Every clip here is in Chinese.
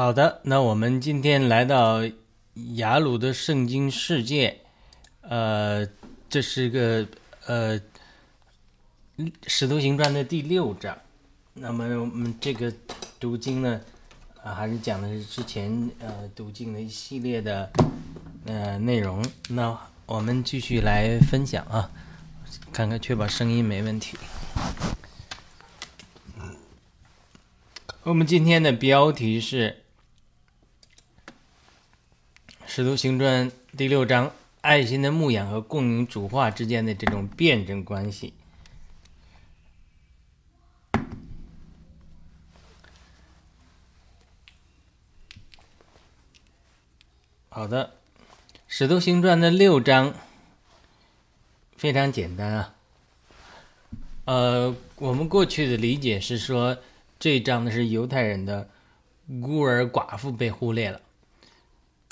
好的，那我们今天来到雅鲁的圣经世界，呃，这是个呃《使徒行传》的第六章。那么我们这个读经呢，啊，还是讲的是之前呃读经的一系列的呃内容。那我们继续来分享啊，看看确保声音没问题。我们今天的标题是《使徒行传》第六章：爱心的牧养和供应主化之间的这种辩证关系。好的，《使徒行传》的六章非常简单啊。呃，我们过去的理解是说。这一章呢是犹太人的孤儿寡妇被忽略了，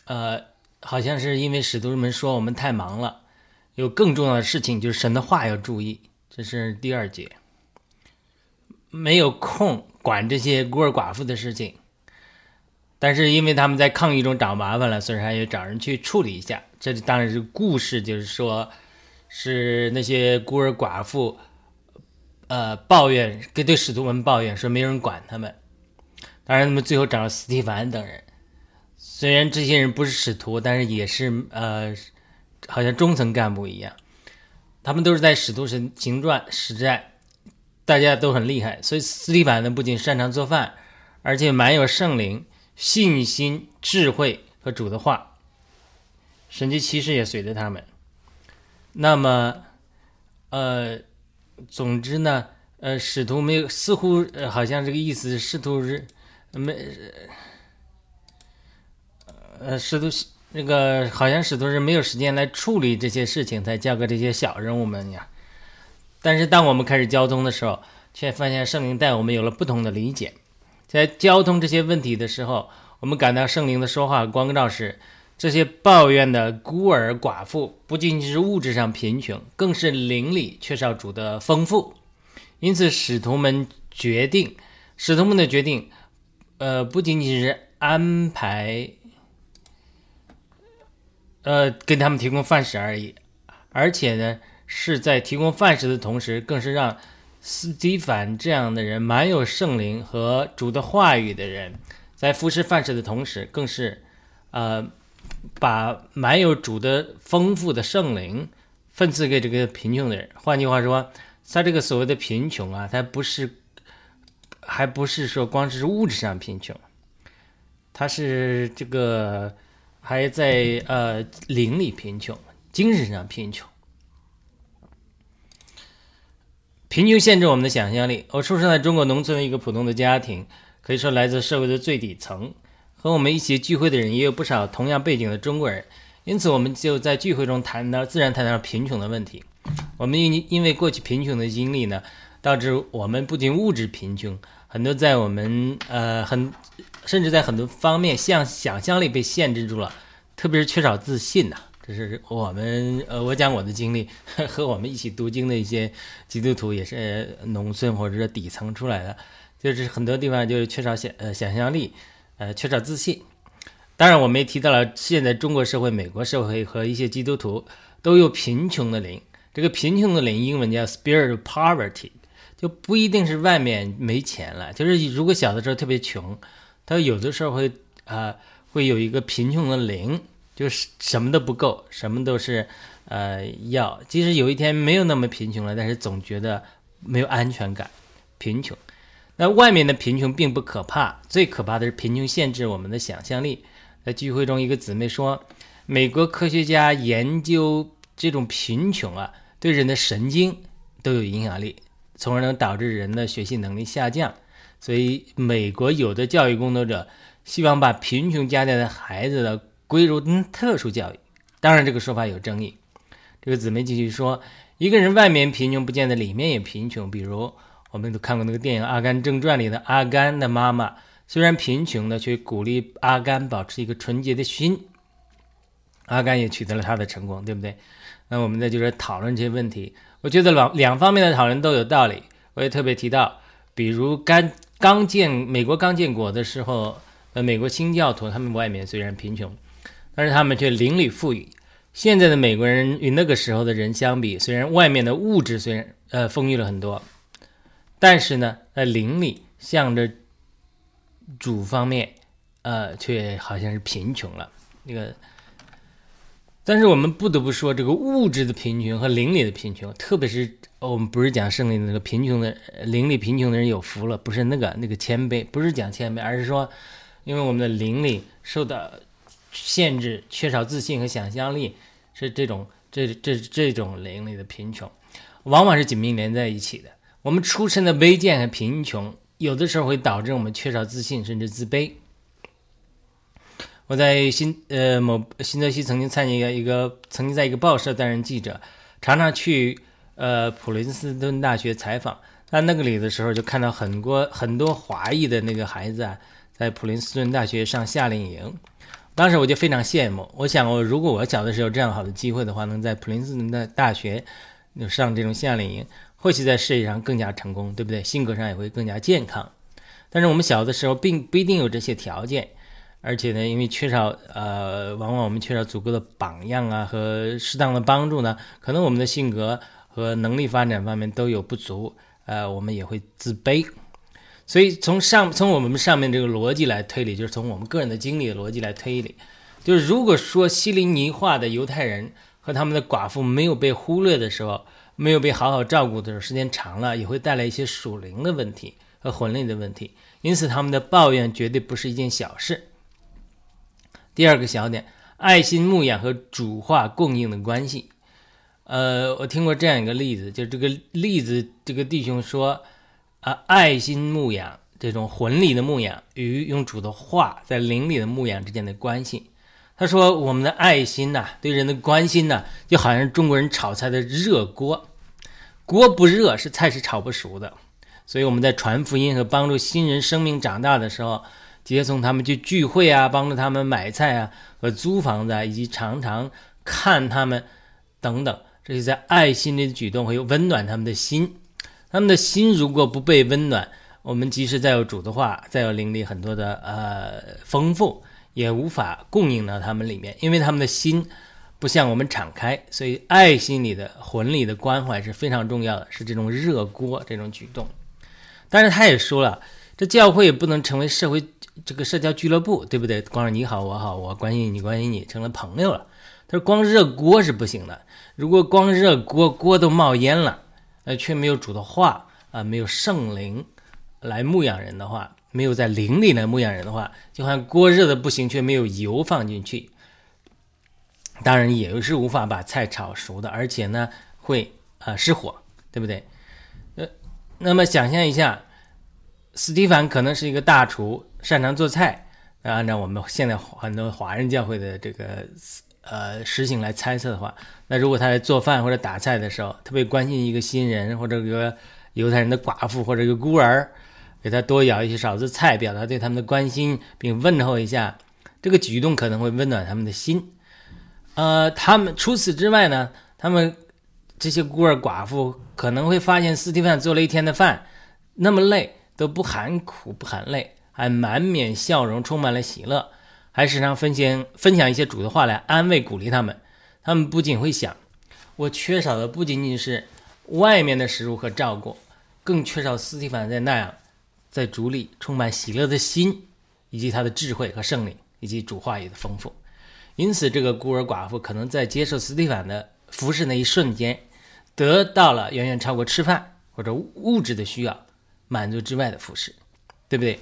呃，好像是因为使徒们说我们太忙了，有更重要的事情，就是神的话要注意。这是第二节，没有空管这些孤儿寡妇的事情，但是因为他们在抗议中找麻烦了，所以还要找人去处理一下。这当然是故事，就是说，是那些孤儿寡妇。呃，抱怨跟对使徒们抱怨说没人管他们，当然他们最后找了斯蒂凡等人。虽然这些人不是使徒，但是也是呃，好像中层干部一样。他们都是在使徒神行传实战，大家都很厉害。所以斯蒂凡呢，不仅擅长做饭，而且蛮有圣灵、信心、智慧和主的话，神迹骑士也随着他们。那么，呃。总之呢，呃，使徒没有，似乎呃，好像这个意思，使徒是没，呃，呃使徒那个好像使徒是没有时间来处理这些事情，才交给这些小人物们呀。但是当我们开始交通的时候，却发现圣灵带我们有了不同的理解。在交通这些问题的时候，我们感到圣灵的说话光照时。这些抱怨的孤儿寡妇不仅仅是物质上贫穷，更是灵里缺少主的丰富。因此，使徒们决定，使徒们的决定，呃，不仅仅是安排，呃，给他们提供饭食而已，而且呢，是在提供饭食的同时，更是让斯蒂凡这样的人，满有圣灵和主的话语的人，在服侍饭食的同时，更是，呃。把满有主的丰富的圣灵分赐给这个贫穷的人。换句话说，他这个所谓的贫穷啊，他不是，还不是说光是物质上贫穷，他是这个还在呃灵里贫穷，精神上贫穷。贫穷限制我们的想象力。我出生在中国农村的一个普通的家庭，可以说来自社会的最底层。和我们一起聚会的人也有不少同样背景的中国人，因此我们就在聚会中谈到自然谈到贫穷的问题。我们因因为过去贫穷的经历呢，导致我们不仅物质贫穷，很多在我们呃很甚至在很多方面像想象力被限制住了，特别是缺少自信呐。这是我们呃我讲我的经历，和我们一起读经的一些基督徒也是农村或者是底层出来的，就是很多地方就是缺少想呃想象力。呃，缺少自信。当然，我们也提到了现在中国社会、美国社会和一些基督徒都有贫穷的灵。这个贫穷的灵，英文叫 spirit of poverty，就不一定是外面没钱了，就是如果小的时候特别穷，他有的时候会啊，会有一个贫穷的零，就是什么都不够，什么都是呃要。即使有一天没有那么贫穷了，但是总觉得没有安全感，贫穷。那外面的贫穷并不可怕，最可怕的是贫穷限制我们的想象力。在聚会中，一个姊妹说，美国科学家研究这种贫穷啊，对人的神经都有影响力，从而能导致人的学习能力下降。所以，美国有的教育工作者希望把贫穷家庭的孩子的归入特殊教育。当然，这个说法有争议。这个姊妹继续说，一个人外面贫穷，不见得里面也贫穷。比如。我们都看过那个电影《阿甘正传》里的阿甘的妈妈，虽然贫穷的，却鼓励阿甘保持一个纯洁的心。阿甘也取得了他的成功，对不对？那我们在就是讨论这些问题，我觉得两两方面的讨论都有道理。我也特别提到，比如甘刚建美国刚建国的时候，呃，美国新教徒他们外面虽然贫穷，但是他们却邻里富裕。现在的美国人与那个时候的人相比，虽然外面的物质虽然呃丰裕了很多，但是呢，在邻里向着主方面，呃，却好像是贫穷了。那个，但是我们不得不说，这个物质的贫穷和邻里的贫穷，特别是我们不是讲圣灵的那个贫穷的邻里贫穷的人有福了，不是那个那个谦卑，不是讲谦卑，而是说，因为我们的邻里受到限制，缺少自信和想象力。是这种这这这种邻里的贫穷，往往是紧密连在一起的。我们出身的卑贱和贫穷，有的时候会导致我们缺少自信，甚至自卑。我在新呃某新泽西曾经参加一个一个曾经在一个报社担任记者，常常去呃普林斯顿大学采访。在那个里的时候，就看到很多很多华裔的那个孩子啊，在普林斯顿大学上夏令营。当时我就非常羡慕，我想我如果我小的时候有这样好的机会的话，能在普林斯顿的大学上这种夏令营，或许在事业上更加成功，对不对？性格上也会更加健康。但是我们小的时候并不一定有这些条件，而且呢，因为缺少呃，往往我们缺少足够的榜样啊和适当的帮助呢，可能我们的性格和能力发展方面都有不足，呃，我们也会自卑。所以从上从我们上面这个逻辑来推理，就是从我们个人的经历的逻辑来推理，就是如果说希林尼化的犹太人和他们的寡妇没有被忽略的时候，没有被好好照顾的时候，时间长了也会带来一些属灵的问题和魂灵的问题，因此他们的抱怨绝对不是一件小事。第二个小点，爱心牧养和主化供应的关系。呃，我听过这样一个例子，就这个例子，这个弟兄说。啊，爱心牧养这种魂里的牧养与用主的话在灵里的牧养之间的关系。他说：“我们的爱心呐，对人的关心呐，就好像中国人炒菜的热锅，锅不热是菜是炒不熟的。所以我们在传福音和帮助新人生命长大的时候，接送他们去聚会啊，帮助他们买菜啊和租房子，啊，以及常常看他们等等，这些在爱心里的举动会温暖他们的心。”他们的心如果不被温暖，我们即使再有主的话，再有灵力很多的呃丰富，也无法供应到他们里面，因为他们的心不向我们敞开。所以爱心里的魂里的关怀是非常重要的，是这种热锅这种举动。但是他也说了，这教会也不能成为社会这个社交俱乐部，对不对？光是你好我好，我关心你关心你，成了朋友了。他说光热锅是不行的，如果光热锅锅都冒烟了。呃，却没有主的话啊，没有圣灵来牧养人的话，没有在灵里来牧养人的话，就好像锅热的不行，却没有油放进去，当然也是无法把菜炒熟的，而且呢会啊失火，对不对？呃，那么想象一下，斯蒂凡可能是一个大厨，擅长做菜。那按照我们现在很多华人教会的这个。呃，实行来猜测的话，那如果他在做饭或者打菜的时候，特别关心一个新人或者一个犹太人的寡妇或者一个孤儿，给他多舀一些勺子菜，表达对他们的关心，并问候一下，这个举动可能会温暖他们的心。呃，他们除此之外呢，他们这些孤儿寡妇可能会发现斯蒂芬做了一天的饭，那么累都不喊苦不喊累，还满面笑容，充满了喜乐。还时常分享分享一些主的话来安慰鼓励他们，他们不仅会想，我缺少的不仅仅是外面的食物和照顾，更缺少斯蒂凡在那样在主里充满喜乐的心，以及他的智慧和圣灵，以及主话语的丰富。因此，这个孤儿寡妇可能在接受斯蒂凡的服侍那一瞬间，得到了远远超过吃饭或者物质的需要满足之外的服侍，对不对？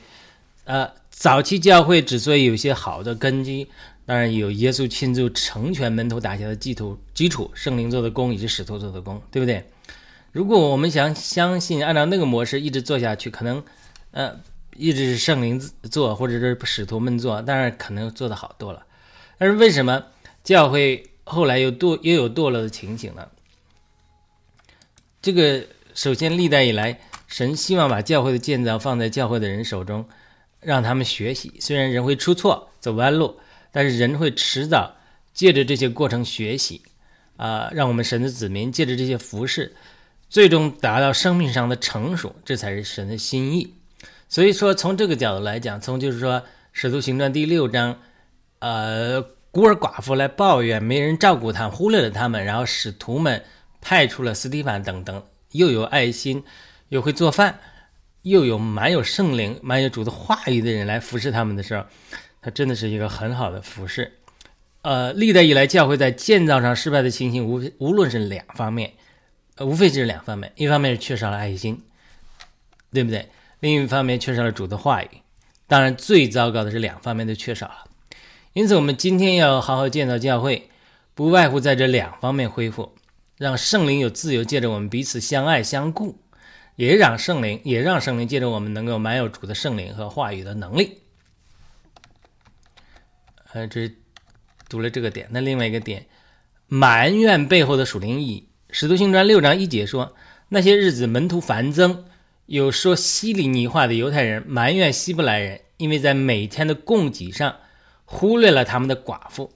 呃。早期教会之所以有些好的根基，当然有耶稣亲自成全门徒打下的基础，基础圣灵做的功以及使徒做的功，对不对？如果我们想相信按照那个模式一直做下去，可能，呃，一直是圣灵做或者是使徒们做，当然可能做的好多了。但是为什么教会后来又堕又有堕落的情形呢？这个首先历代以来，神希望把教会的建造放在教会的人手中。让他们学习，虽然人会出错、走弯路，但是人会迟早借着这些过程学习，啊，让我们神的子民借着这些服饰，最终达到生命上的成熟，这才是神的心意。所以说，从这个角度来讲，从就是说使徒行传》第六章，呃，孤儿寡妇来抱怨没人照顾他，忽略了他们，然后使徒们派出了斯蒂凡等等，又有爱心，又会做饭，又有满有圣灵、满有主的话语的人来服侍他们的时候，他真的是一个很好的服侍。呃，历代以来，教会在建造上失败的情形，无无论是两方面，呃，无非就是两方面，一方面是缺少了爱心，对不对？另一方面缺少了主的话语。当然，最糟糕的是两方面都缺少了。因此，我们今天要好好建造教会，不外乎在这两方面恢复，让圣灵有自由，借着我们彼此相爱相顾，也让圣灵也让圣灵借着我们能够满有主的圣灵和话语的能力。呃，这是。读了这个点，那另外一个点，埋怨背后的属灵意义。使徒行传六章一节说，那些日子门徒繁增，有说希利尼话的犹太人埋怨希伯来人，因为在每天的供给上忽略了他们的寡妇。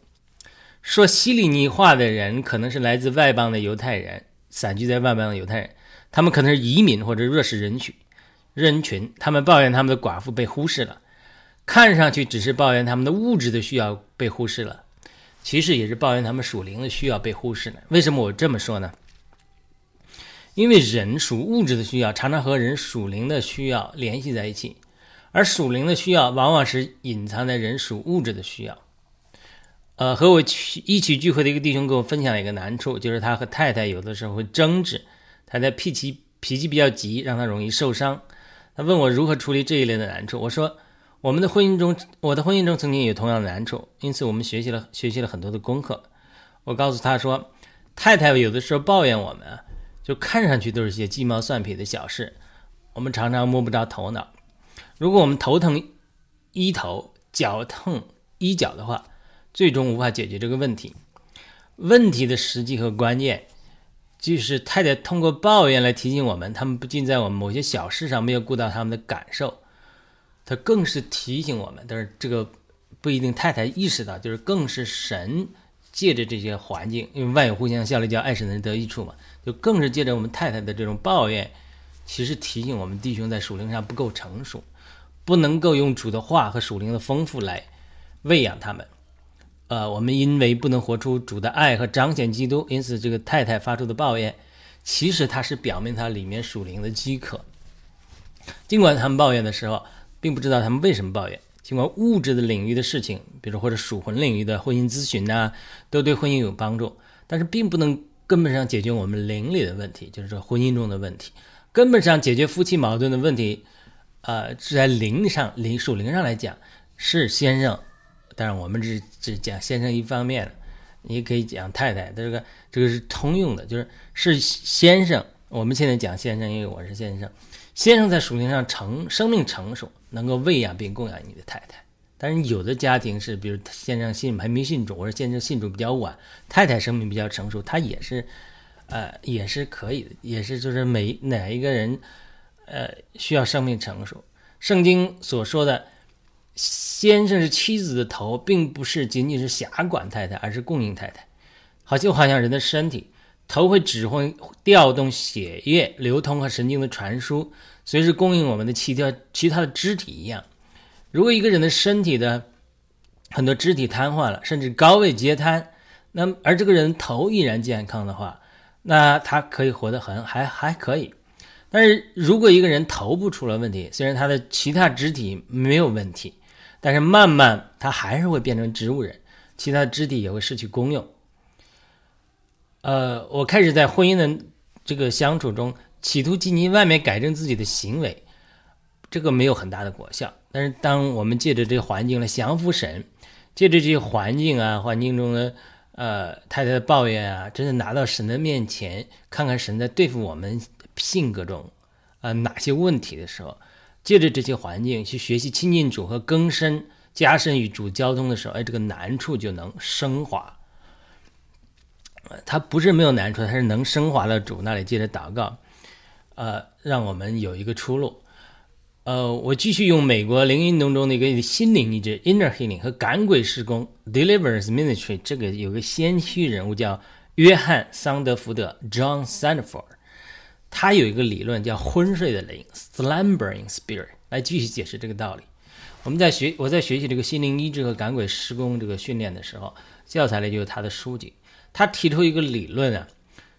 说希利尼话的人可能是来自外邦的犹太人，散居在外邦的犹太人，他们可能是移民或者弱势人群，人群，他们抱怨他们的寡妇被忽视了，看上去只是抱怨他们的物质的需要被忽视了。其实也是抱怨他们属灵的需要被忽视了。为什么我这么说呢？因为人属物质的需要常常和人属灵的需要联系在一起，而属灵的需要往往是隐藏在人属物质的需要。呃，和我去一起聚会的一个弟兄跟我分享了一个难处，就是他和太太有的时候会争执，太太脾气脾气比较急，让他容易受伤。他问我如何处理这一类的难处，我说。我们的婚姻中，我的婚姻中曾经有同样的难处，因此我们学习了学习了很多的功课。我告诉他说，太太有的时候抱怨我们，就看上去都是些鸡毛蒜皮的小事，我们常常摸不着头脑。如果我们头疼医头，脚痛医脚的话，最终无法解决这个问题。问题的实际和关键，就是太太通过抱怨来提醒我们，他们不仅在我们某些小事上没有顾到他们的感受。他更是提醒我们，但是这个不一定太太意识到，就是更是神借着这些环境，因为万有互相效力，叫爱神的人得益处嘛，就更是借着我们太太的这种抱怨，其实提醒我们弟兄在属灵上不够成熟，不能够用主的话和属灵的丰富来喂养他们。呃，我们因为不能活出主的爱和彰显基督，因此这个太太发出的抱怨，其实它是表明他里面属灵的饥渴。尽管他们抱怨的时候。并不知道他们为什么抱怨。尽管物质的领域的事情，比如或者属魂领域的婚姻咨询呐，都对婚姻有帮助，但是并不能根本上解决我们灵里的问题，就是说婚姻中的问题。根本上解决夫妻矛盾的问题，呃，是在灵上、灵属灵上来讲是先生。当然，我们只只讲先生一方面，你可以讲太太。这个这个是通用的，就是是先生。我们现在讲先生，因为我是先生。先生在属性上成生命成熟，能够喂养并供养你的太太。但是有的家庭是，比如先生信还没信主，或者先生信主比较晚，太太生命比较成熟，他也是，呃，也是可以的，也是就是每哪一个人，呃，需要生命成熟。圣经所说的先生是妻子的头，并不是仅仅是辖管太太，而是供应太太。好就好像人的身体。头会指挥调动血液流通和神经的传输，随时供应我们的其他其他的肢体一样。如果一个人的身体的很多肢体瘫痪了，甚至高位截瘫，那而这个人头依然健康的话，那他可以活得很还还可以。但是如果一个人头部出了问题，虽然他的其他肢体没有问题，但是慢慢他还是会变成植物人，其他肢体也会失去功用。呃，我开始在婚姻的这个相处中，企图进行外面改正自己的行为，这个没有很大的果效。但是，当我们借着这个环境来降服神，借着这些环境啊，环境中的呃太太的抱怨啊，真的拿到神的面前，看看神在对付我们性格中啊哪些问题的时候，借着这些环境去学习亲近主和更深加深与主交通的时候，哎，这个难处就能升华。他不是没有难处，他是能升华到主那里，借着祷告，呃，让我们有一个出路。呃，我继续用美国灵运动中的一个心灵医治 （inner healing） 和赶鬼施工 （deliverance ministry）。这个有个先驱人物叫约翰·桑德福德 （John Sandford），他有一个理论叫昏睡的灵 （slumbering spirit） 来继续解释这个道理。我们在学我在学习这个心灵医治和赶鬼施工这个训练的时候，教材里就有他的书籍。他提出一个理论啊，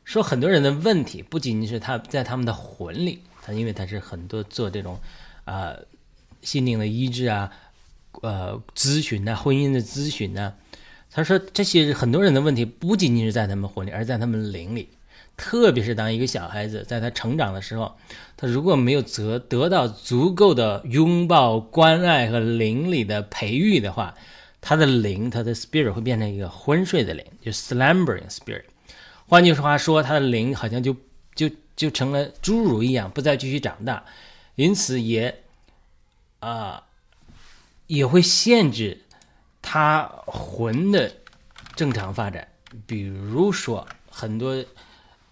说很多人的问题不仅仅是他在他们的魂里，他因为他是很多做这种啊心灵的医治啊，呃咨询呐，婚姻的咨询呐。他说这些很多人的问题不仅仅是在他们魂里，而在他们灵里。特别是当一个小孩子在他成长的时候，他如果没有得得到足够的拥抱、关爱和灵里的培育的话，他的灵，他的 spirit 会变成一个昏睡的灵，就 slumbering spirit。换句话说，他的灵好像就就就成了侏儒一样，不再继续长大，因此也啊也会限制他魂的正常发展。比如说很多。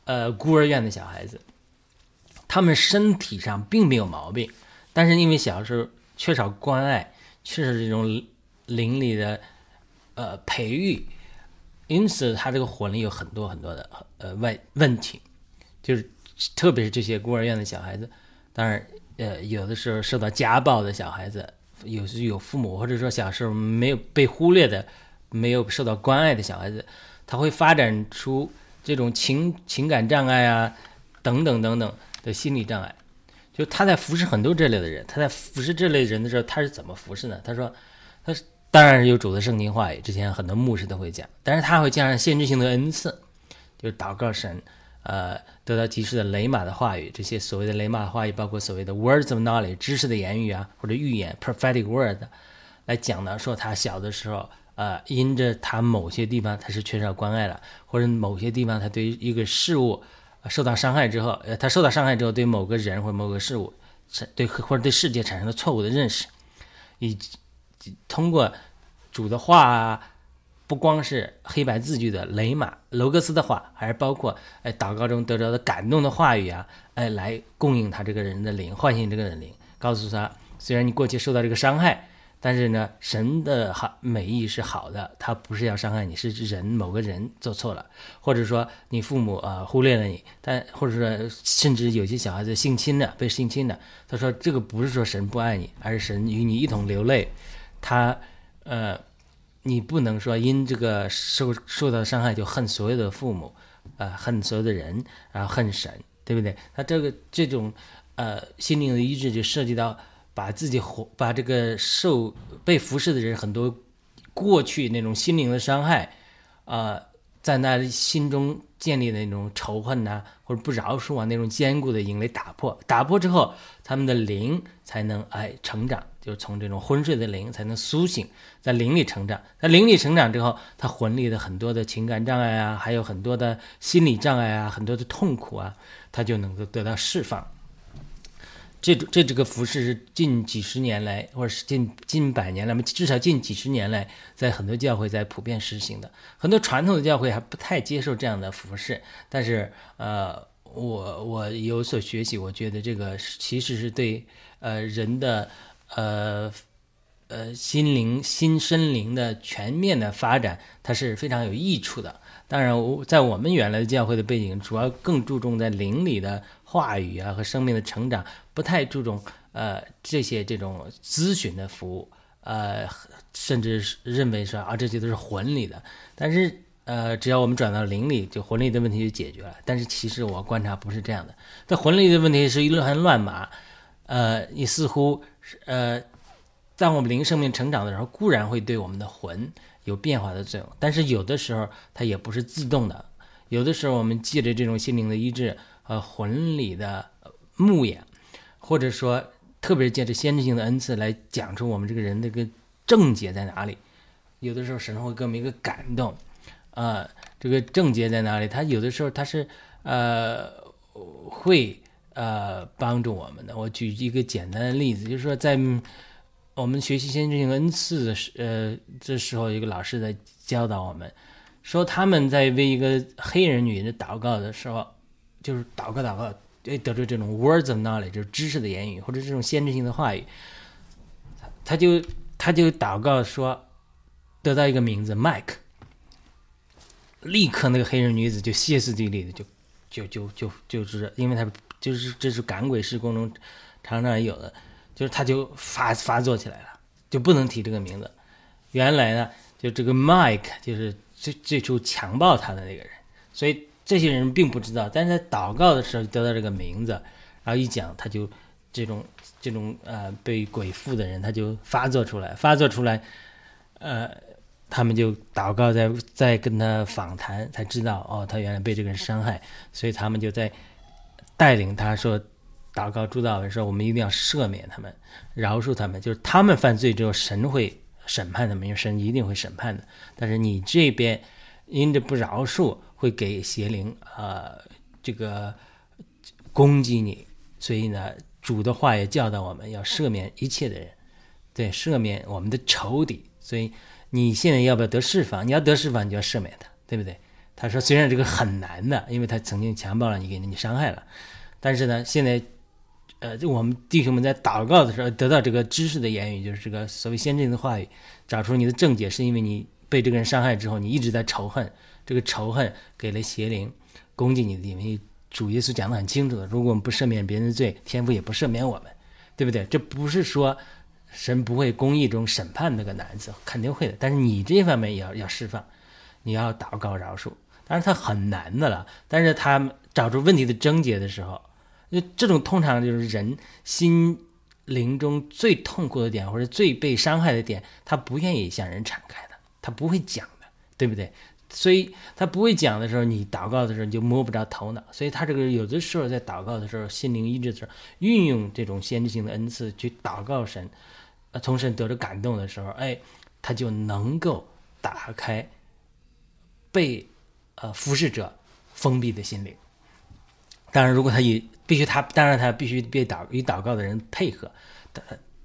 呃，孤儿院的小孩子，他们身体上并没有毛病，但是因为小时候缺少关爱，缺少这种邻里的呃培育，因此他这个魂里有很多很多的呃问问题，就是特别是这些孤儿院的小孩子，当然呃有的时候受到家暴的小孩子，有时有父母或者说小时候没有被忽略的，没有受到关爱的小孩子，他会发展出。这种情情感障碍啊，等等等等的心理障碍，就他在服侍很多这类的人，他在服侍这类人的时候，他是怎么服侍呢？他说，他当然是有主的圣经话语，之前很多牧师都会讲，但是他会加上先知性的恩赐，就是祷告神，呃，得到及时的雷马的话语，这些所谓的雷马的话语，包括所谓的 words of knowledge 知识的言语啊，或者预言 prophetic word 来讲呢，说他小的时候。呃，因着他某些地方他是缺少关爱了，或者某些地方他对一个事物受到伤害之后，呃，他受到伤害之后，对某个人或某个事物，对或者对世界产生了错误的认识，以及通过主的话啊，不光是黑白字句的雷马罗格斯的话，还是包括哎祷告中得着的感动的话语啊，哎来供应他这个人的灵，唤醒这个人灵，告诉他，虽然你过去受到这个伤害。但是呢，神的好美意是好的，他不是要伤害你，是人某个人做错了，或者说你父母啊忽略了你，但或者说甚至有些小孩子性侵的被性侵的，他说这个不是说神不爱你，而是神与你一同流泪，他呃，你不能说因这个受受到伤害就恨所有的父母，啊恨所有的人，然后恨神，对不对？他这个这种呃心灵的医治就涉及到。把自己活，把这个受被服侍的人很多过去那种心灵的伤害，啊，在那心中建立的那种仇恨呐，或者不饶恕啊，那种坚固的营垒打破，打破之后，他们的灵才能哎成长，就从这种昏睡的灵才能苏醒，在灵里成长，在灵里成长之后，他魂里的很多的情感障碍啊，还有很多的心理障碍啊，很多的痛苦啊，他就能够得到释放。这这这个服饰是近几十年来，或者是近近百年来，至少近几十年来，在很多教会在普遍实行的。很多传统的教会还不太接受这样的服饰，但是呃，我我有所学习，我觉得这个其实是对呃人的呃呃心灵、心身灵的全面的发展，它是非常有益处的。当然，在我们原来的教会的背景，主要更注重在灵里的话语啊和生命的成长，不太注重呃这些这种咨询的服务，呃，甚至是认为说啊这些都是魂里的。但是呃，只要我们转到灵里，就魂里的问题就解决了。但是其实我观察不是这样的，在魂里的问题是一乱乱麻。呃，你似乎是呃，在我们灵生命成长的时候，固然会对我们的魂。有变化的作用，但是有的时候它也不是自动的。有的时候我们借着这种心灵的医治和魂里的牧养，或者说特别借着先知性的恩赐来讲出我们这个人的个症结在哪里。有的时候神会给我们一个感动，啊，这个症结在哪里？他有的时候他是呃会呃帮助我们的。我举一个简单的例子，就是说在。我们学习先知性恩赐的时，呃，这时候一个老师在教导我们，说他们在为一个黑人女人祷告的时候，就是祷告祷告，得得出这种 words of knowledge，就是知识的言语或者这种先知性的话语，他就他就祷告说，得到一个名字 Mike，立刻那个黑人女子就歇斯底里的就就就就就是因为他就是这是赶鬼施工中常常有的。就是他就发发作起来了，就不能提这个名字。原来呢，就这个 Mike 就是最最初强暴他的那个人，所以这些人并不知道，但是在祷告的时候得到这个名字，然后一讲他就这种这种呃被鬼附的人他就发作出来，发作出来，呃，他们就祷告在在跟他访谈，才知道哦，他原来被这个人伤害，所以他们就在带领他说祷告主祷文说我们一定要赦免他们，饶恕他们，就是他们犯罪之后神会。审判他们，因为神一定会审判的。但是你这边因着不饶恕，会给邪灵啊这个攻击你。所以呢，主的话也教导我们要赦免一切的人，对，赦免我们的仇敌。所以你现在要不要得释放？你要得释放，你就要赦免他，对不对？他说，虽然这个很难的，因为他曾经强暴了你，给你伤害了，但是呢，现在。呃，就我们弟兄们在祷告的时候得到这个知识的言语，就是这个所谓先进的话语，找出你的症结，是因为你被这个人伤害之后，你一直在仇恨，这个仇恨给了邪灵攻击你的。因为主耶稣讲的很清楚的，如果我们不赦免别人的罪，天父也不赦免我们，对不对？这不是说神不会公义中审判那个男子，肯定会的。但是你这方面也要要释放，你要祷告饶恕。当然他很难的了，但是他找出问题的症结的时候。那这种通常就是人心灵中最痛苦的点，或者最被伤害的点，他不愿意向人敞开的，他不会讲的，对不对？所以他不会讲的时候，你祷告的时候你就摸不着头脑。所以他这个有的时候在祷告的时候，心灵医治的时候，运用这种先知性的恩赐去祷告神，呃，从神得着感动的时候，哎，他就能够打开被呃服侍者封闭的心灵。当然，如果他以必须他，当然他必须被祷与祷告的人配合，祷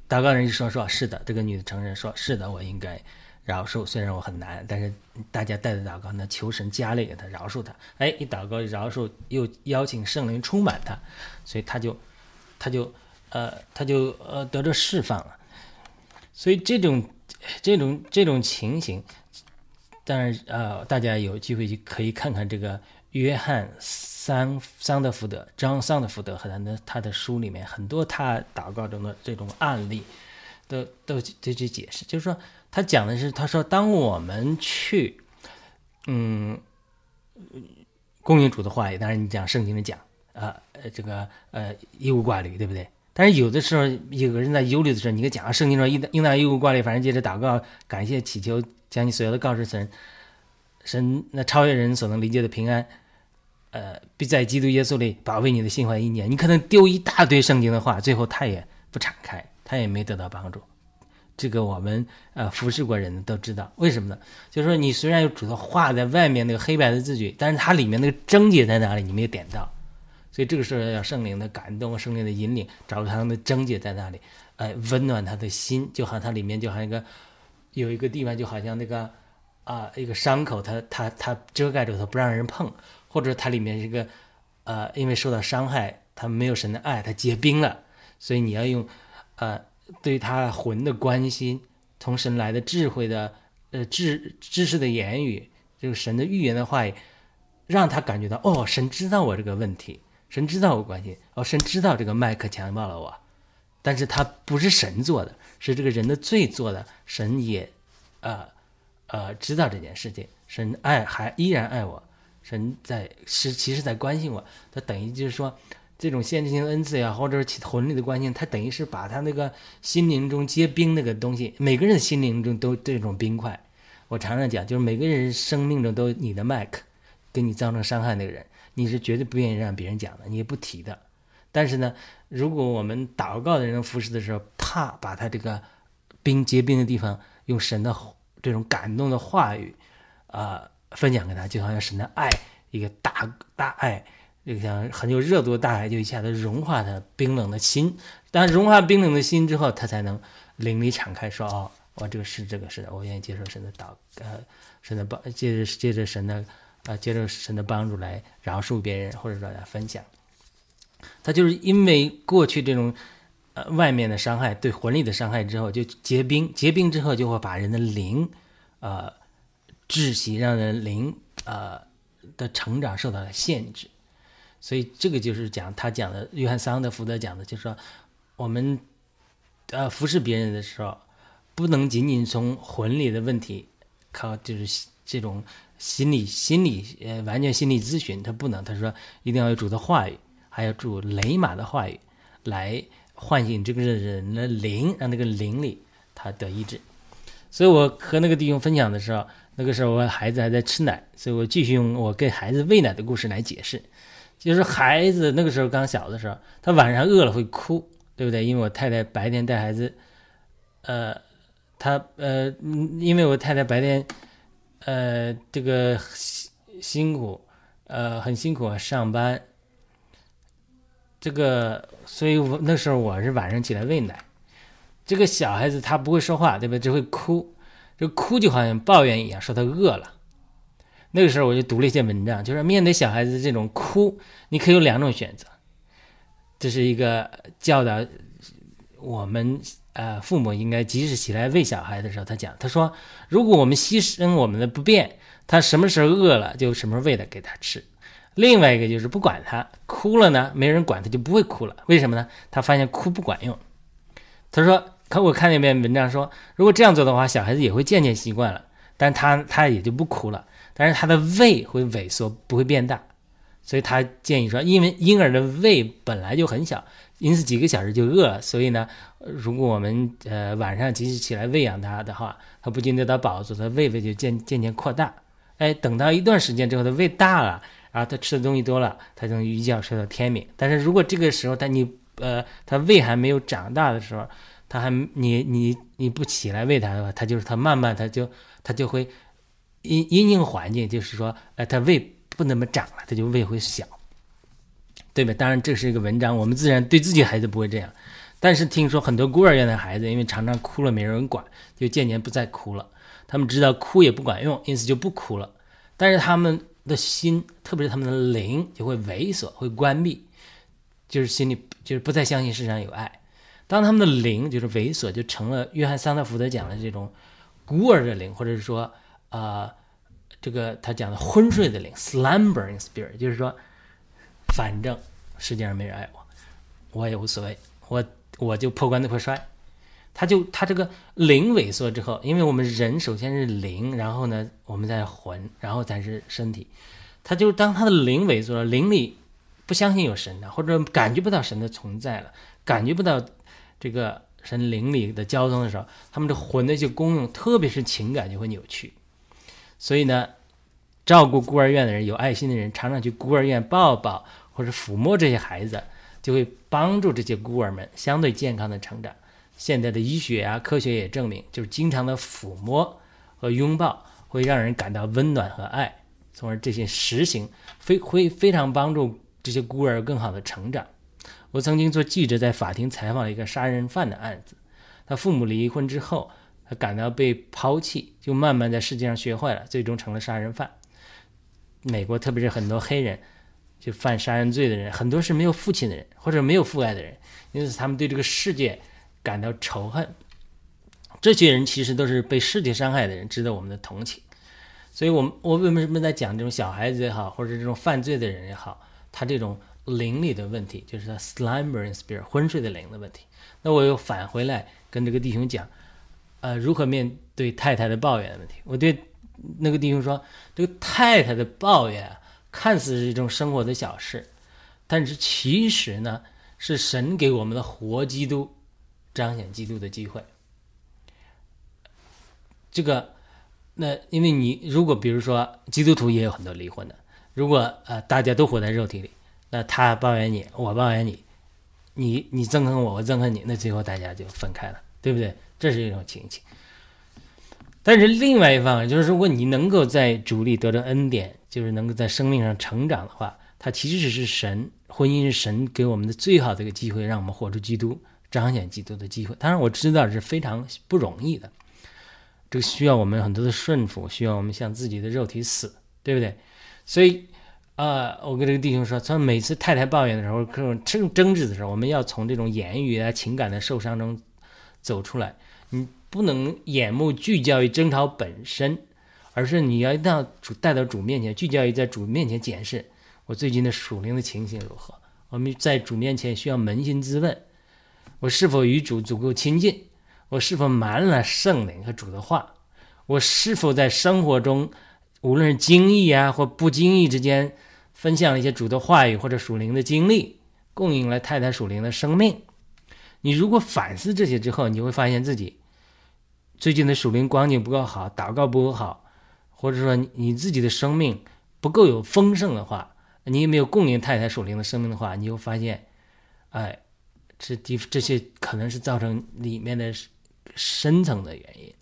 祷告人就说说是的，这个女的承认说是的，我应该饶恕，虽然我很难，但是大家带着祷告呢，求神加力给他饶恕他。哎，一祷告饶恕，又邀请圣灵充满他，所以他就他就呃他就呃得着释放了。所以这种这种这种情形，当然呃大家有机会就可以看看这个。约翰桑桑德福德，张桑德福德和他的他的书里面很多他祷告中的这种案例，都都都去解释，就是说他讲的是，他说当我们去，嗯，供应主的话，当然你讲圣经的讲啊，这个呃义务挂虑，对不对？但是有的时候有个人在忧虑的时候，你给讲圣经说应应当义务挂虑，反正接着祷告，感谢祈求，将你所有的告诉神，神那超越人所能理解的平安。呃，必在基督耶稣里保卫你的心怀意念。你可能丢一大堆圣经的话，最后他也不敞开，他也没得到帮助。这个我们呃服侍过人的都知道，为什么呢？就是说你虽然有主的画在外面那个黑白的字句，但是它里面那个症结在哪里，你没有点到。所以这个时候要圣灵的感动，圣灵的引领，找出他的症结在哪里，哎，温暖他的心，就好像它里面就好像一个有一个地方，就好像那个啊一个伤口，它它它遮盖着它，不让人碰。或者他里面这个，呃，因为受到伤害，他没有神的爱，他结冰了，所以你要用，呃，对他魂的关心，从神来的智慧的，呃，知知识的言语，这个神的预言的话语，让他感觉到，哦，神知道我这个问题，神知道我关心，哦，神知道这个麦克强暴了我，但是他不是神做的，是这个人的罪做的，神也，呃，呃，知道这件事情，神爱还依然爱我。神在是，其实在关心我，他等于就是说，这种限制性恩赐呀，或者是魂力的关心，他等于是把他那个心灵中结冰那个东西，每个人的心灵中都这种冰块。我常常讲，就是每个人生命中都你的麦克，给你造成伤害那个人，你是绝对不愿意让别人讲的，你也不提的。但是呢，如果我们祷告的人服侍的时候，怕把他这个冰结冰的地方，用神的这种感动的话语，啊。分享给他，就好像神的爱，一个大大爱，就像很有热度的大海，就一下子融化他冰冷的心。但融化冰冷的心之后，他才能灵里敞开，说：“哦，我这个是这个是的，我愿意接受神的祷，呃，神的帮，接着接着神的，呃，接着神的帮助来饶恕别人，或者说来分享。”他就是因为过去这种，呃，外面的伤害，对魂力的伤害之后，就结冰，结冰之后就会把人的灵，呃。窒息，让人灵呃的成长受到了限制，所以这个就是讲他讲的，约翰桑德福德讲的，就是说我们呃服侍别人的时候，不能仅仅从魂里的问题，靠就是这种心理心理呃完全心理咨询，他不能。他说一定要有主的话语，还要主雷马的话语来唤醒这个人的灵，让那个灵里他得医治。所以我和那个弟兄分享的时候，那个时候我孩子还在吃奶，所以我继续用我给孩子喂奶的故事来解释。就是孩子那个时候刚小的时候，他晚上饿了会哭，对不对？因为我太太白天带孩子，呃，他呃，因为我太太白天，呃，这个辛辛苦，呃，很辛苦啊，上班。这个，所以我那时候我是晚上起来喂奶。这个小孩子他不会说话，对不对？只会哭，这哭就好像抱怨一样，说他饿了。那个时候我就读了一些文章，就是面对小孩子这种哭，你可以有两种选择。这是一个教导我们呃父母应该及时起来喂小孩的时候，他讲，他说，如果我们牺牲我们的不便，他什么时候饿了就什么时候喂的给他吃。另外一个就是不管他哭了呢，没人管他就不会哭了。为什么呢？他发现哭不管用。他说，可我看那篇文章说，如果这样做的话，小孩子也会渐渐习惯了，但他他也就不哭了。但是他的胃会萎缩，不会变大，所以他建议说，因为婴儿的胃本来就很小，因此几个小时就饿了。所以呢，如果我们呃晚上及时起来喂养他的话，他不仅得到饱足，他胃胃就渐渐渐扩大。哎，等到一段时间之后，他胃大了，然后他吃的东西多了，他就能一觉睡到天明。但是如果这个时候他你呃他胃还没有长大的时候，他还你你你不起来喂他的话，他就是他慢慢他就他就会。因因应环境，就是说，呃，他胃不那么长了，他就胃会小，对吧？当然，这是一个文章，我们自然对自己孩子不会这样。但是听说很多孤儿院的孩子，因为常常哭了没人管，就渐渐不再哭了。他们知道哭也不管用，因此就不哭了。但是他们的心，特别是他们的灵，就会猥琐，会关闭，就是心里就是不再相信世上有爱。当他们的灵就是萎缩，就成了约翰桑德福德讲的这种孤儿的灵，或者是说。啊，这个他讲的昏睡的灵，slumbering spirit，就是说，反正世界上没人爱我，我也无所谓，我我就破罐子破摔。他就他这个灵萎缩之后，因为我们人首先是灵，然后呢，我们再魂，然后才是身体。他就当他的灵萎缩了，灵里不相信有神了，或者感觉不到神的存在了，感觉不到这个神灵里的交通的时候，他们的魂的一些功用，特别是情感就会扭曲。所以呢，照顾孤儿院的人、有爱心的人，常常去孤儿院抱抱或者抚摸这些孩子，就会帮助这些孤儿们相对健康的成长。现在的医学啊、科学也证明，就是经常的抚摸和拥抱会让人感到温暖和爱，从而这些实行非会非常帮助这些孤儿更好的成长。我曾经做记者，在法庭采访了一个杀人犯的案子，他父母离婚之后。他感到被抛弃，就慢慢在世界上学坏了，最终成了杀人犯。美国特别是很多黑人，就犯杀人罪的人，很多是没有父亲的人，或者没有父爱的人，因此他们对这个世界感到仇恨。这些人其实都是被世界伤害的人，值得我们的同情。所以，我们我为什么在讲这种小孩子也好，或者这种犯罪的人也好，他这种灵里的问题，就是他 slumbering spirit 昏睡的灵的问题。那我又返回来跟这个弟兄讲。呃，如何面对太太的抱怨的问题？我对那个弟兄说，这个太太的抱怨看似是一种生活的小事，但是其实呢，是神给我们的活基督彰显基督的机会。这个，那因为你如果比如说基督徒也有很多离婚的，如果呃大家都活在肉体里，那他抱怨你，我抱怨你，你你憎恨我，我憎恨你，那最后大家就分开了，对不对？这是一种情形，但是另外一方面就是，如果你能够在主里得到恩典，就是能够在生命上成长的话，它其实是神婚姻是神给我们的最好的一个机会，让我们活出基督、彰显基督的机会。当然，我知道是非常不容易的，这个需要我们很多的顺服，需要我们向自己的肉体死，对不对？所以，啊，我跟这个弟兄说，从每次太太抱怨的时候，各种争争执的时候，我们要从这种言语啊、情感的受伤中走出来。你不能眼目聚焦于争吵本身，而是你要到主带到主面前，聚焦于在主面前检视我最近的属灵的情形如何。我们在主面前需要扪心自问：我是否与主足够亲近？我是否满了圣灵和主的话？我是否在生活中，无论是经意啊或不经意之间，分享了一些主的话语或者属灵的经历，供应了太太属灵的生命？你如果反思这些之后，你就会发现自己最近的属灵光景不够好，祷告不够好，或者说你自己的生命不够有丰盛的话，你也没有供应太太属灵的生命的话，你就发现，哎，这地这些可能是造成里面的深层的原因。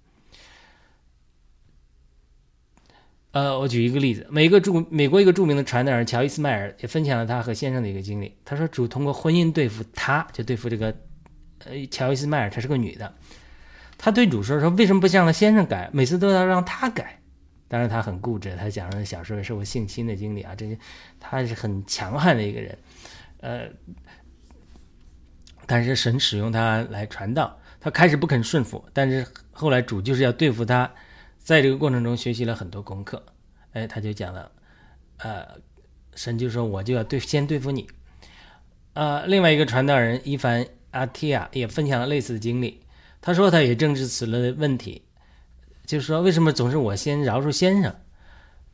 呃，我举一个例子，美国著美国一个著名的传道人乔伊斯迈尔也分享了他和先生的一个经历。他说，主通过婚姻对付他，就对付这个呃乔伊斯迈尔，她是个女的。他对主说：“说为什么不向他先生改，每次都要让他改？”当然，他很固执，他讲了小时候受过性侵的经历啊，这些他是很强悍的一个人。呃，但是神使用他来传道，他开始不肯顺服，但是后来主就是要对付他。在这个过程中学习了很多功课，哎，他就讲了，呃，神就说我就要对先对付你，呃，另外一个传道人伊凡阿提亚也分享了类似的经历，他说他也正是此类问题，就是说为什么总是我先饶恕先生？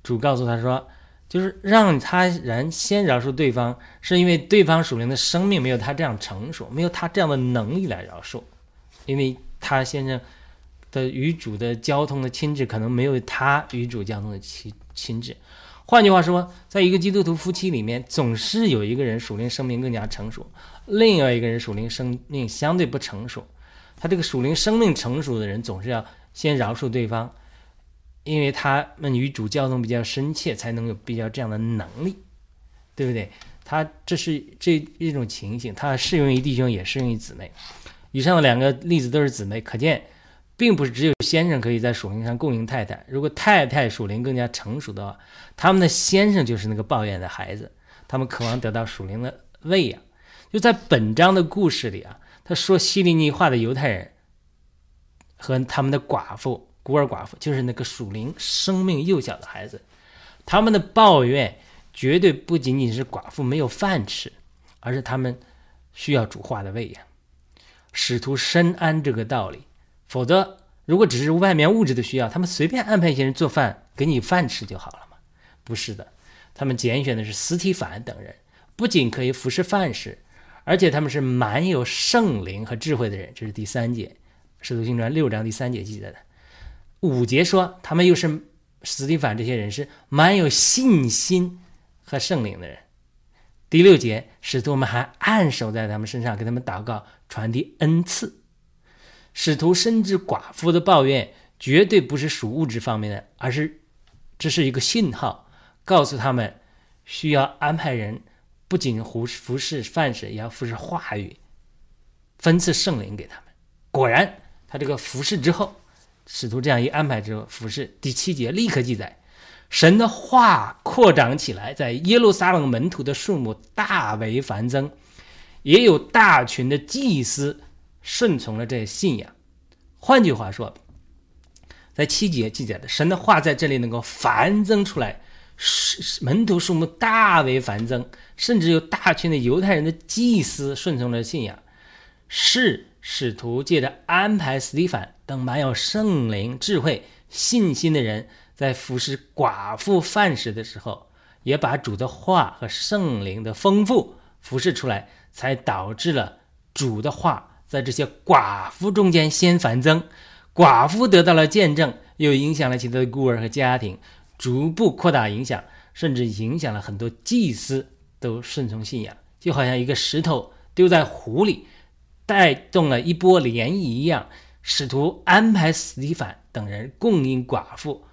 主告诉他说，就是让他人先饶恕对方，是因为对方属灵的生命没有他这样成熟，没有他这样的能力来饶恕，因为他先生。的与主的交通的亲质可能没有他与主交通的亲亲质。换句话说，在一个基督徒夫妻里面，总是有一个人属灵生命更加成熟，另外一个人属灵生命相对不成熟。他这个属灵生命成熟的人，总是要先饶恕对方，因为他们与主交通比较深切，才能有比较这样的能力，对不对？他这是这一种情形，它适用于弟兄，也适用于姊妹。以上的两个例子都是姊妹，可见。并不是只有先生可以在属灵上供应太太，如果太太属灵更加成熟的话，他们的先生就是那个抱怨的孩子，他们渴望得到属灵的喂养。就在本章的故事里啊，他说希利尼话的犹太人和他们的寡妇、孤儿寡妇，就是那个属灵生命幼小的孩子，他们的抱怨绝对不仅仅是寡妇没有饭吃，而是他们需要主话的喂养。使徒深谙这个道理。否则，如果只是外面物质的需要，他们随便安排一些人做饭给你饭吃就好了嘛？不是的，他们拣选的是斯提凡等人，不仅可以服侍饭食，而且他们是满有圣灵和智慧的人。这是第三节，《使徒行传》六章第三节记载的。五节说他们又是斯提凡这些人是满有信心和圣灵的人。第六节，使徒们还按守在他们身上，给他们祷告，传递恩赐。使徒深知寡妇的抱怨绝对不是属物质方面的，而是这是一个信号，告诉他们需要安排人，不仅服服侍饭食，也要服侍话语，分赐圣灵给他们。果然，他这个服侍之后，使徒这样一安排之后，服侍第七节立刻记载，神的话扩张起来，在耶路撒冷门徒的数目大为繁增，也有大群的祭司。顺从了这信仰，换句话说，在七节记载的神的话在这里能够繁增出来，门徒数目大为繁增，甚至有大群的犹太人的祭司顺从了信仰，是使徒借着安排斯蒂凡等满有圣灵、智慧、信心的人，在服侍寡妇饭食的时候，也把主的话和圣灵的丰富服侍出来，才导致了主的话。在这些寡妇中间先繁增，寡妇得到了见证，又影响了其他的孤儿和家庭，逐步扩大影响，甚至影响了很多祭司都顺从信仰，就好像一个石头丢在湖里，带动了一波涟漪一样。使徒安排斯蒂凡等人供应寡妇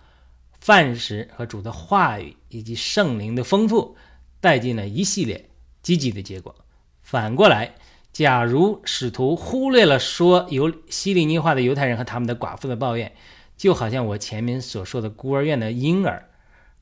饭食和主的话语以及圣灵的丰富，带进了一系列积极的结果。反过来。假如使徒忽略了说犹西里尼化的犹太人和他们的寡妇的抱怨，就好像我前面所说的孤儿院的婴儿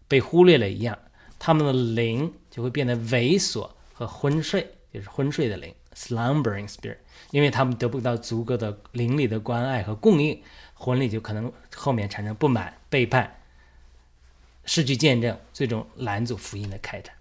被忽略了一样，他们的灵就会变得猥琐和昏睡，就是昏睡的灵 （slumbering spirit），因为他们得不到足够的灵里的关爱和供应，魂里就可能后面产生不满、背叛、失去见证，最终拦阻福音的开展。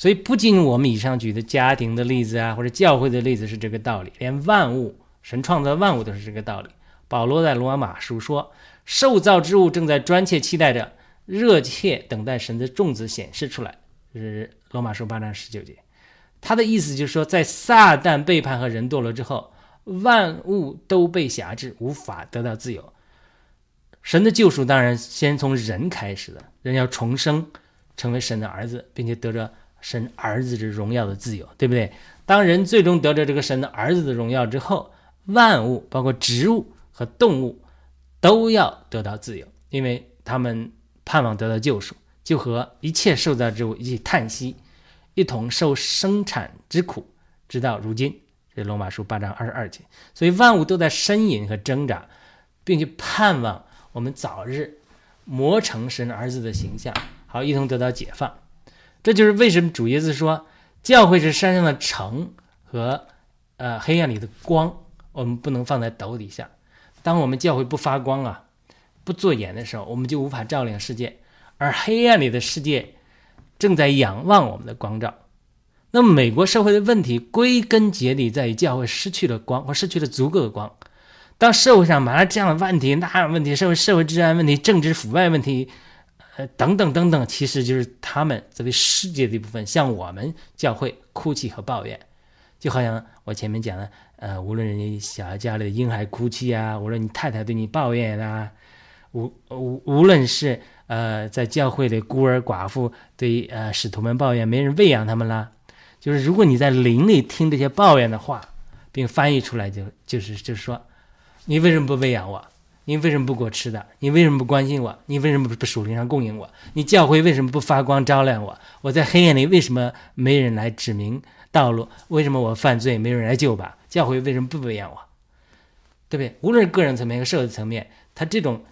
所以，不仅我们以上举的家庭的例子啊，或者教会的例子是这个道理，连万物神创造万物都是这个道理。保罗在罗马书说：“受造之物正在专切期待着，热切等待神的种子显示出来。”是罗马书八章十九节。他的意思就是说，在撒旦背叛和人堕落之后，万物都被辖制，无法得到自由。神的救赎当然先从人开始的，人要重生，成为神的儿子，并且得着神儿子之荣耀的自由，对不对？当人最终得着这个神的儿子的荣耀之后，万物包括植物。和动物都要得到自由，因为他们盼望得到救赎，就和一切受造之物一起叹息，一同受生产之苦，直到如今。这罗马书八章二十二节。所以万物都在呻吟和挣扎，并且盼望我们早日磨成神儿子的形象，好一同得到解放。这就是为什么主耶稣说，教会是山上的城和呃黑暗里的光，我们不能放在斗底下。当我们教会不发光啊，不做眼的时候，我们就无法照亮世界，而黑暗里的世界正在仰望我们的光照。那么，美国社会的问题归根结底在于教会失去了光，或失去了足够的光。当社会上满了这样的问题、那样问题、社会社会治安问题、政治腐败问题，呃等等等等，其实就是他们作为世界的一部分，向我们教会哭泣和抱怨，就好像我前面讲的。呃，无论人家小孩家里的婴孩哭泣啊，无论你太太对你抱怨啊，无无无论是呃在教会的孤儿寡妇对呃使徒们抱怨没人喂养他们啦，就是如果你在灵里听这些抱怨的话，并翻译出来，就就是就是说，你为什么不喂养我？你为什么不给我吃的？你为什么不关心我？你为什么不属灵上供应我？你教会为什么不发光照亮我？我在黑暗里为什么没人来指明道路？为什么我犯罪没人来救吧？教会为什么不喂养我？对不对？无论是个人层面和社会层面，他这种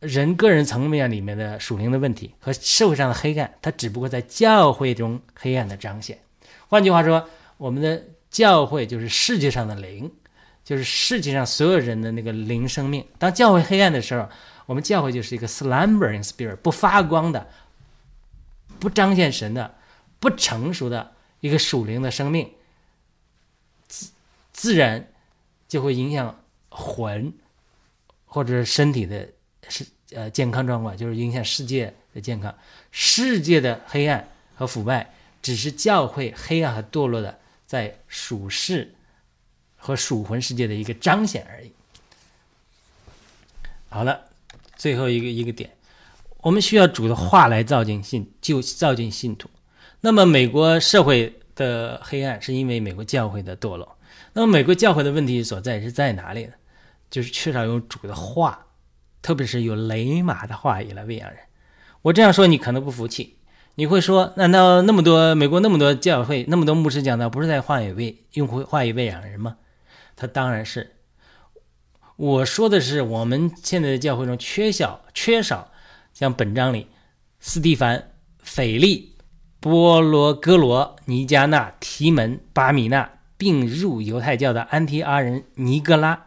人个人层面里面的属灵的问题和社会上的黑暗，它只不过在教会中黑暗的彰显。换句话说，我们的教会就是世界上的灵，就是世界上所有人的那个灵生命。当教会黑暗的时候，我们教会就是一个 slumbering spirit，不发光的、不彰显神的、不成熟的一个属灵的生命。自自然就会影响魂或者身体的是呃健康状况，就是影响世界的健康。世界的黑暗和腐败，只是教会黑暗和堕落的在属世和属魂世界的一个彰显而已。好了，最后一个一个点，我们需要主的话来造进信，就造进信徒。那么美国社会的黑暗，是因为美国教会的堕落。那么，美国教会的问题所在是在哪里呢？就是缺少用主的话，特别是有雷马的话语来喂养人。我这样说，你可能不服气，你会说：难道那么多美国那么多教会，那么多牧师讲道，不是在话语喂用话语喂养人吗？他当然是。我说的是，我们现在的教会中缺少缺少像本章里斯蒂凡、斐利、波罗哥罗、尼加纳、提门、巴米纳。并入犹太教的安提阿人尼格拉，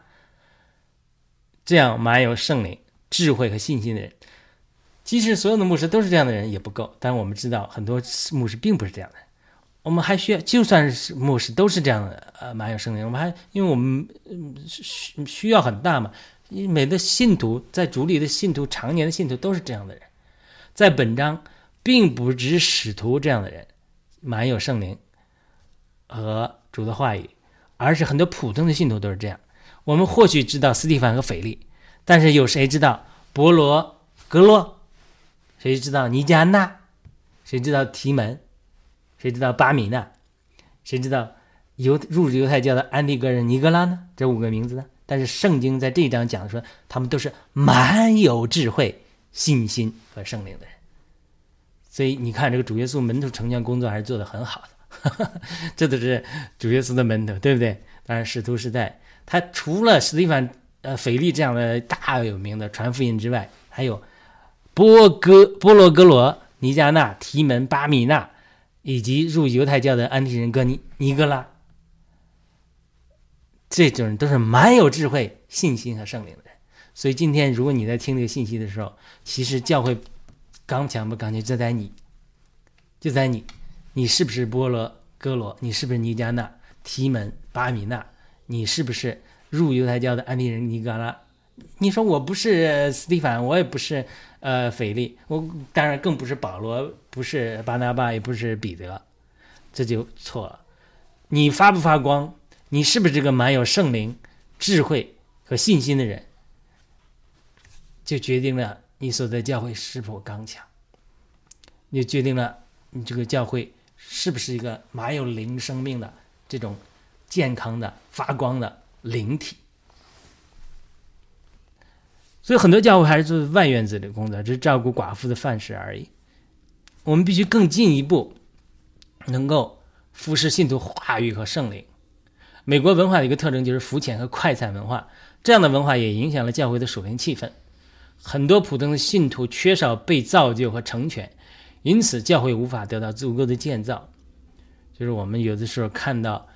这样满有圣灵、智慧和信心的人，即使所有的牧师都是这样的人也不够。但我们知道很多牧师并不是这样的人，我们还需要，就算是牧师都是这样的，呃，蛮有圣灵。我们还因为我们需需要很大嘛，因为每个信徒在主里的信徒、常年的信徒都是这样的人。在本章，并不只使徒这样的人蛮有圣灵和。主的话语，而是很多普通的信徒都是这样。我们或许知道斯蒂凡和腓力，但是有谁知道伯罗格洛？谁知道尼加纳？谁知道提门？谁知道巴米纳？谁知道犹入犹太教的安提格人尼格拉呢？这五个名字呢？但是圣经在这一章讲说，他们都是满有智慧、信心和圣灵的人。所以你看，这个主耶稣门徒成全工作还是做得很好的。这都是主耶稣的门徒，对不对？当然，使徒时代，他除了史蒂凡、呃，腓力这样的大有名的传福音之外，还有波哥、波罗格罗、尼加纳、提门、巴米纳，以及入犹太教的安提人哥尼尼格拉，这种人都是蛮有智慧、信心和圣灵的人。所以，今天如果你在听这个信息的时候，其实教会刚强不刚强就在你，就在你。你是不是波罗哥罗？你是不是尼加纳、提门、巴米纳，你是不是入犹太教的安提人尼格拉？你说我不是斯蒂凡，我也不是呃腓力，我当然更不是保罗，不是巴拿巴，也不是彼得，这就错了。你发不发光？你是不是这个满有圣灵、智慧和信心的人？就决定了你所在教会是否刚强，也决定了你这个教会是不是一个满有灵生命的这种健康的发光的灵体。所以很多教会还是做外院子的工作，只是照顾寡妇的饭食而已。我们必须更进一步，能够服侍信徒话语和圣灵。美国文化的一个特征就是肤浅和快餐文化，这样的文化也影响了教会的属灵气氛。很多普通的信徒缺少被造就和成全，因此教会无法得到足够的建造。就是我们有的时候看到。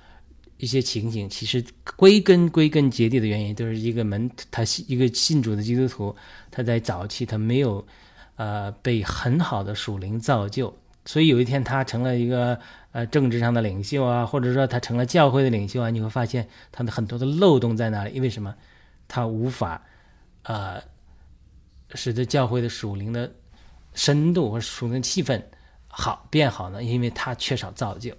一些情景，其实归根归根结底的原因，都是一个门，他一个信主的基督徒，他在早期他没有，呃，被很好的属灵造就，所以有一天他成了一个呃政治上的领袖啊，或者说他成了教会的领袖啊，你会发现他的很多的漏洞在哪里？因为什么？他无法，呃，使得教会的属灵的深度和属灵气氛好变好呢？因为他缺少造就。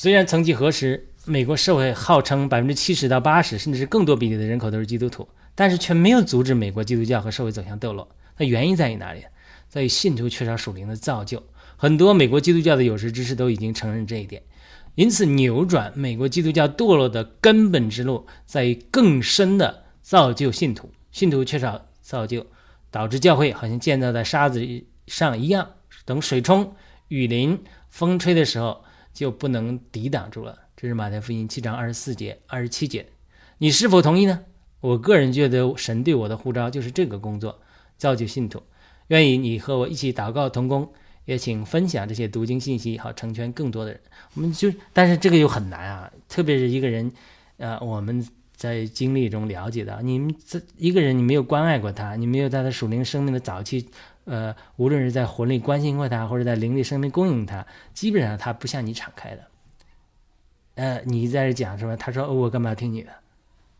虽然曾几何时，美国社会号称百分之七十到八十，甚至是更多比例的人口都是基督徒，但是却没有阻止美国基督教和社会走向堕落。那原因在于哪里？在于信徒缺少属灵的造就。很多美国基督教的有识之士都已经承认这一点。因此，扭转美国基督教堕落的根本之路，在于更深的造就信徒。信徒缺少造就，导致教会好像建造在沙子上一样，等水冲、雨淋、风吹的时候。就不能抵挡住了。这是马太福音七章二十四节、二十七节。你是否同意呢？我个人觉得神对我的呼召就是这个工作，造就信徒。愿意你和我一起祷告同工，也请分享这些读经信息，好成全更多的人。我们就，但是这个又很难啊，特别是一个人，呃，我们在经历中了解到，你们这一个人，你没有关爱过他，你没有在他属灵生命的早期。呃，无论是在魂里关心过他，或者在灵力生命供应他，基本上他不向你敞开的。呃，你在这讲什么？他说：“哦，我干嘛要听你的？”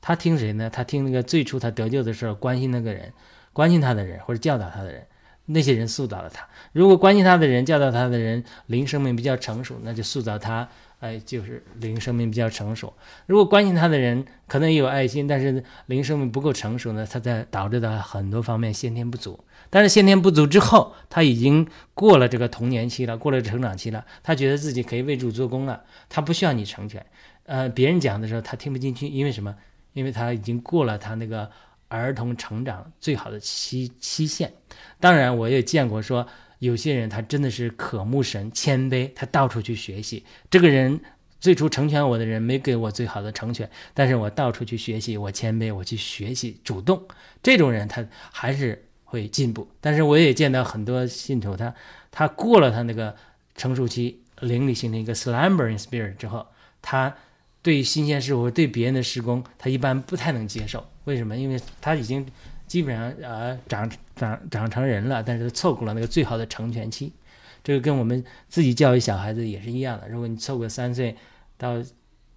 他听谁呢？他听那个最初他得救的时候关心那个人、关心他的人或者教导他的人，那些人塑造了他。如果关心他的人、教导他的人灵生命比较成熟，那就塑造他。哎，就是灵生命比较成熟。如果关心他的人可能也有爱心，但是灵生命不够成熟呢？他在导致他很多方面先天不足。但是先天不足之后，他已经过了这个童年期了，过了成长期了。他觉得自己可以为主做工了，他不需要你成全。呃，别人讲的时候他听不进去，因为什么？因为他已经过了他那个儿童成长最好的期期限。当然，我也见过说有些人他真的是渴慕神、谦卑，他到处去学习。这个人最初成全我的人没给我最好的成全，但是我到处去学习，我谦卑，我去学习，主动。这种人他还是。会进步，但是我也见到很多信徒，他他过了他那个成熟期，灵里形成一个 slumbering spirit 之后，他对新鲜事物、对别人的施工，他一般不太能接受。为什么？因为他已经基本上呃长长长成人了，但是错过了那个最好的成全期。这个跟我们自己教育小孩子也是一样的。如果你错过三岁到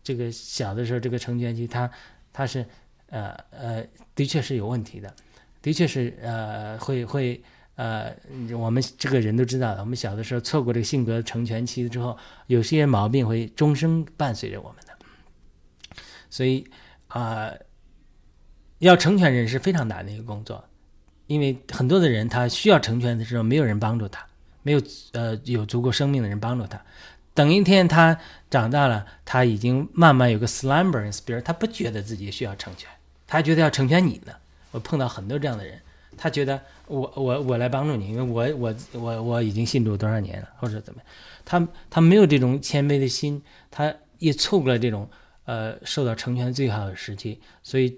这个小的时候，这个成全期，他他是呃呃，的确是有问题的。的确是，呃，会会，呃，我们这个人都知道的。我们小的时候错过这个性格成全期之后，有些毛病会终生伴随着我们的。所以，啊，要成全人是非常难的一个工作，因为很多的人他需要成全的时候，没有人帮助他，没有呃有足够生命的人帮助他。等一天他长大了，他已经慢慢有个 slumbering spirit，他不觉得自己需要成全，他觉得要成全你呢。我碰到很多这样的人，他觉得我我我来帮助你，因为我我我我已经信主多少年了，或者怎么样，他他没有这种谦卑的心，他也错过了这种呃受到成全最好的时期，所以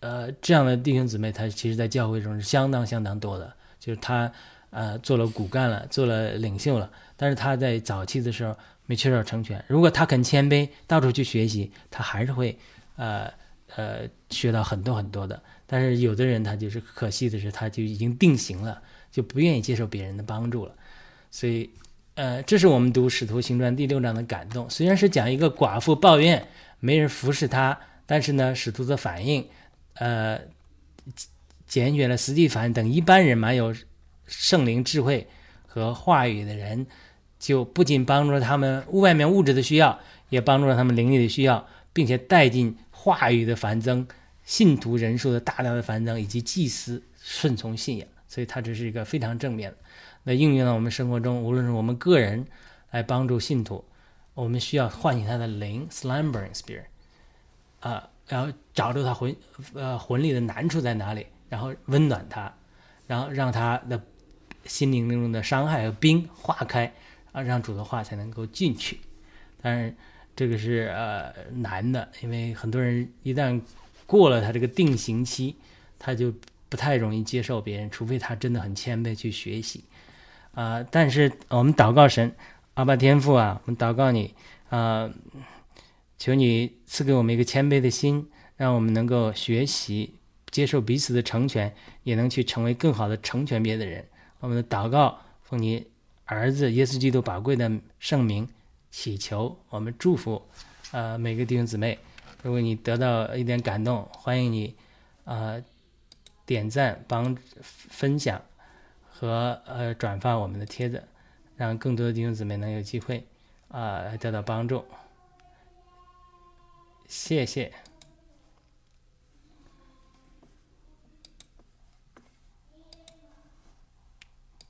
呃这样的弟兄姊妹，他其实在教会中是相当相当多的，就是他呃做了骨干了，做了领袖了，但是他在早期的时候没缺少成全，如果他肯谦卑，到处去学习，他还是会呃呃学到很多很多的。但是有的人他就是可惜的是，他就已经定型了，就不愿意接受别人的帮助了。所以，呃，这是我们读《使徒行传》第六章的感动。虽然是讲一个寡妇抱怨没人服侍她，但是呢，使徒的反应，呃，拣选了斯蒂凡等一般人蛮有圣灵智慧和话语的人，就不仅帮助了他们外面物质的需要，也帮助了他们灵力的需要，并且带进话语的繁增、信徒人数的大量的繁增，以及祭司顺从信仰。所以，它这是一个非常正面的。那应用到我们生活中，无论是我们个人来帮助信徒，我们需要唤醒他的灵 （slumbering spirit），啊，然后找出他魂呃魂里的难处在哪里，然后温暖他，然后让他的心灵中的伤害和冰化开，啊，让主的话才能够进去。但是这个是呃难的，因为很多人一旦过了他这个定型期，他就不太容易接受别人，除非他真的很谦卑去学习。啊！但是我们祷告神，阿爸天父啊，我们祷告你啊，求你赐给我们一个谦卑的心，让我们能够学习接受彼此的成全，也能去成为更好的成全别的人。我们的祷告奉你儿子耶稣基督宝贵的圣名祈求，我们祝福呃每个弟兄姊妹。如果你得到一点感动，欢迎你啊点赞帮分享。和呃转发我们的帖子，让更多的弟兄姊妹能有机会啊得到帮助。谢谢。